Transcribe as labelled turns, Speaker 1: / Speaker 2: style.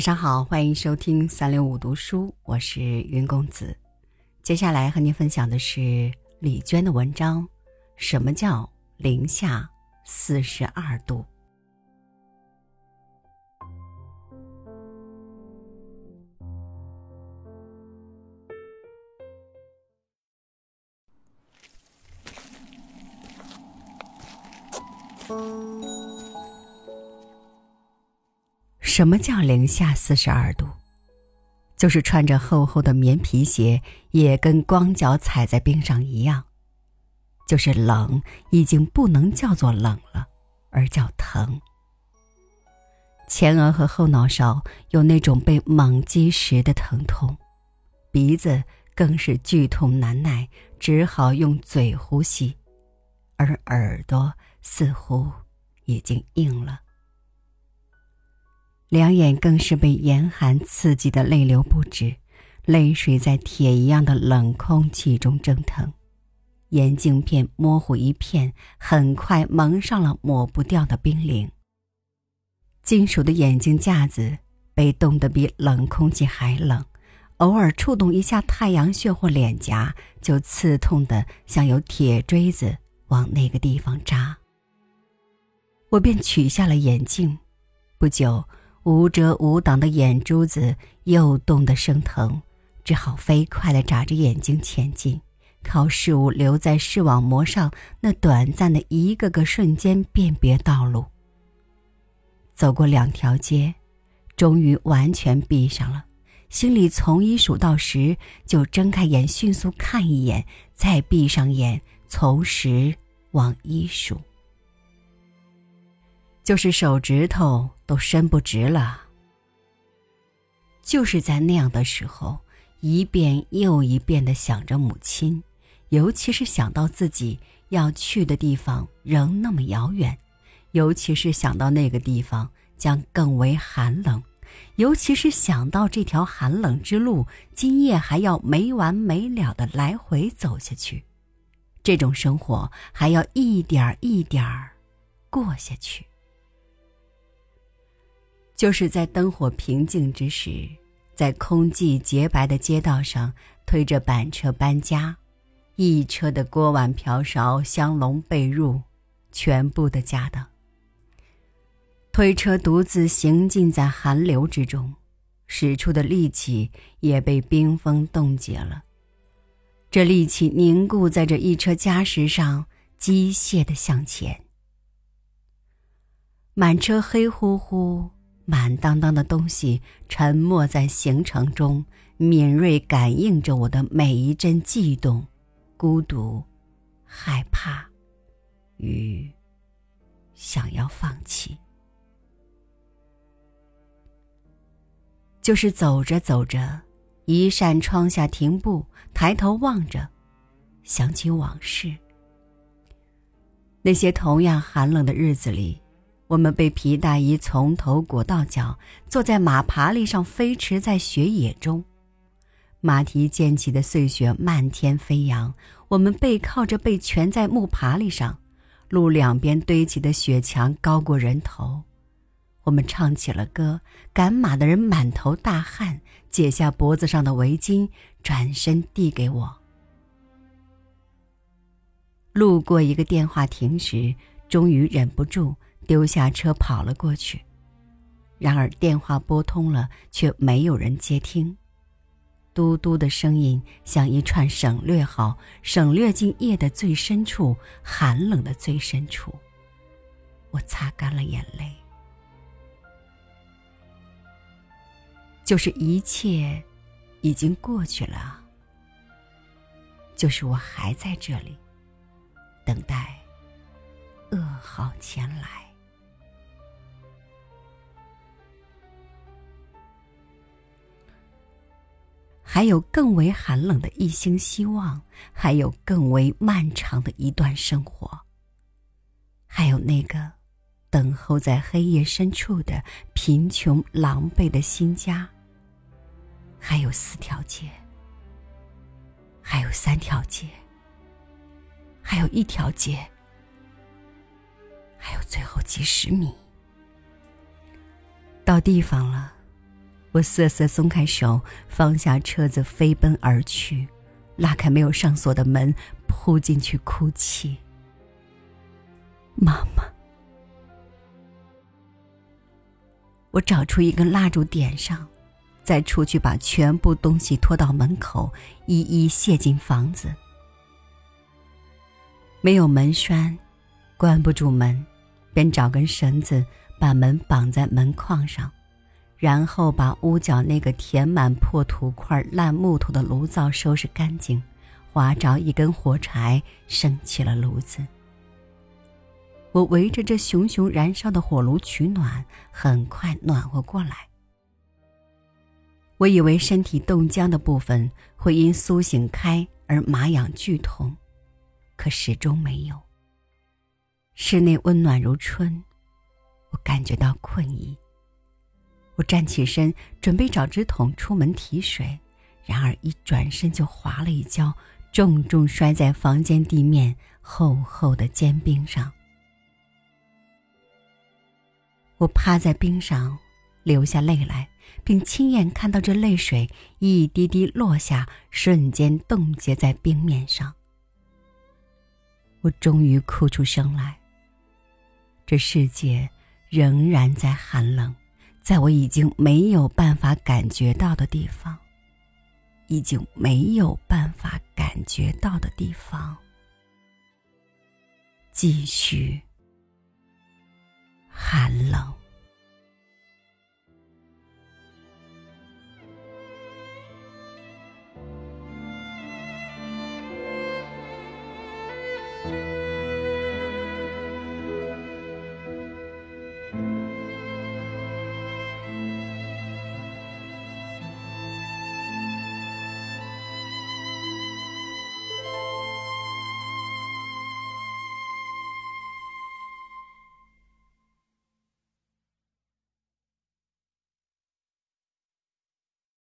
Speaker 1: 晚上好，欢迎收听三六五读书，我是云公子。接下来和您分享的是李娟的文章《什么叫零下四十二度》。什么叫零下四十二度？就是穿着厚厚的棉皮鞋，也跟光脚踩在冰上一样。就是冷，已经不能叫做冷了，而叫疼。前额和后脑勺有那种被猛击时的疼痛，鼻子更是剧痛难耐，只好用嘴呼吸，而耳朵似乎已经硬了。两眼更是被严寒刺激的泪流不止，泪水在铁一样的冷空气中蒸腾，眼镜片模糊一片，很快蒙上了抹不掉的冰凌。金属的眼镜架子被冻得比冷空气还冷，偶尔触动一下太阳穴或脸颊，就刺痛的像有铁锥子往那个地方扎。我便取下了眼镜，不久。无遮无挡的眼珠子又冻得生疼，只好飞快地眨着眼睛前进，靠事物留在视网膜上那短暂的一个个瞬间辨别道路。走过两条街，终于完全闭上了，心里从一数到十，就睁开眼迅速看一眼，再闭上眼从十往一数。就是手指头都伸不直了。就是在那样的时候，一遍又一遍的想着母亲，尤其是想到自己要去的地方仍那么遥远，尤其是想到那个地方将更为寒冷，尤其是想到这条寒冷之路今夜还要没完没了的来回走下去，这种生活还要一点一点儿过下去。就是在灯火平静之时，在空寂洁白的街道上推着板车搬家，一车的锅碗瓢勺、香笼被褥，全部的家当。推车独自行进在寒流之中，使出的力气也被冰封冻结了。这力气凝固在这一车家什上，机械的向前。满车黑乎乎。满当当的东西沉没在行程中，敏锐感应着我的每一阵悸动、孤独、害怕与想要放弃。就是走着走着，一扇窗下停步，抬头望着，想起往事。那些同样寒冷的日子里。我们被皮大衣从头裹到脚，坐在马爬犁上飞驰在雪野中，马蹄溅起的碎雪漫天飞扬。我们背靠着背蜷在木爬犁上，路两边堆起的雪墙高过人头。我们唱起了歌，赶马的人满头大汗，解下脖子上的围巾，转身递给我。路过一个电话亭时，终于忍不住。丢下车跑了过去，然而电话拨通了，却没有人接听。嘟嘟的声音像一串省略号，省略进夜的最深处，寒冷的最深处。我擦干了眼泪，就是一切已经过去了，就是我还在这里，等待噩耗前来。还有更为寒冷的一星希望，还有更为漫长的一段生活。还有那个等候在黑夜深处的贫穷狼狈的新家。还有四条街，还有三条街，还有一条街，还有最后几十米。到地方了，我瑟瑟松开手，放下车子，飞奔而去，拉开没有上锁的门，扑进去哭泣。妈妈，我找出一根蜡烛点上，再出去把全部东西拖到门口，一一卸进房子。没有门栓，关不住门，便找根绳子把门绑在门框上。然后把屋角那个填满破土块、烂木头的炉灶收拾干净，划着一根火柴，升起了炉子。我围着这熊熊燃烧的火炉取暖，很快暖和过来。我以为身体冻僵的部分会因苏醒开而麻痒剧痛，可始终没有。室内温暖如春，我感觉到困意。我站起身，准备找纸筒出门提水，然而一转身就滑了一跤，重重摔在房间地面厚厚的坚冰上。我趴在冰上，流下泪来，并亲眼看到这泪水一滴滴落下，瞬间冻结在冰面上。我终于哭出声来。这世界仍然在寒冷。在我已经没有办法感觉到的地方，已经没有办法感觉到的地方，继续寒冷。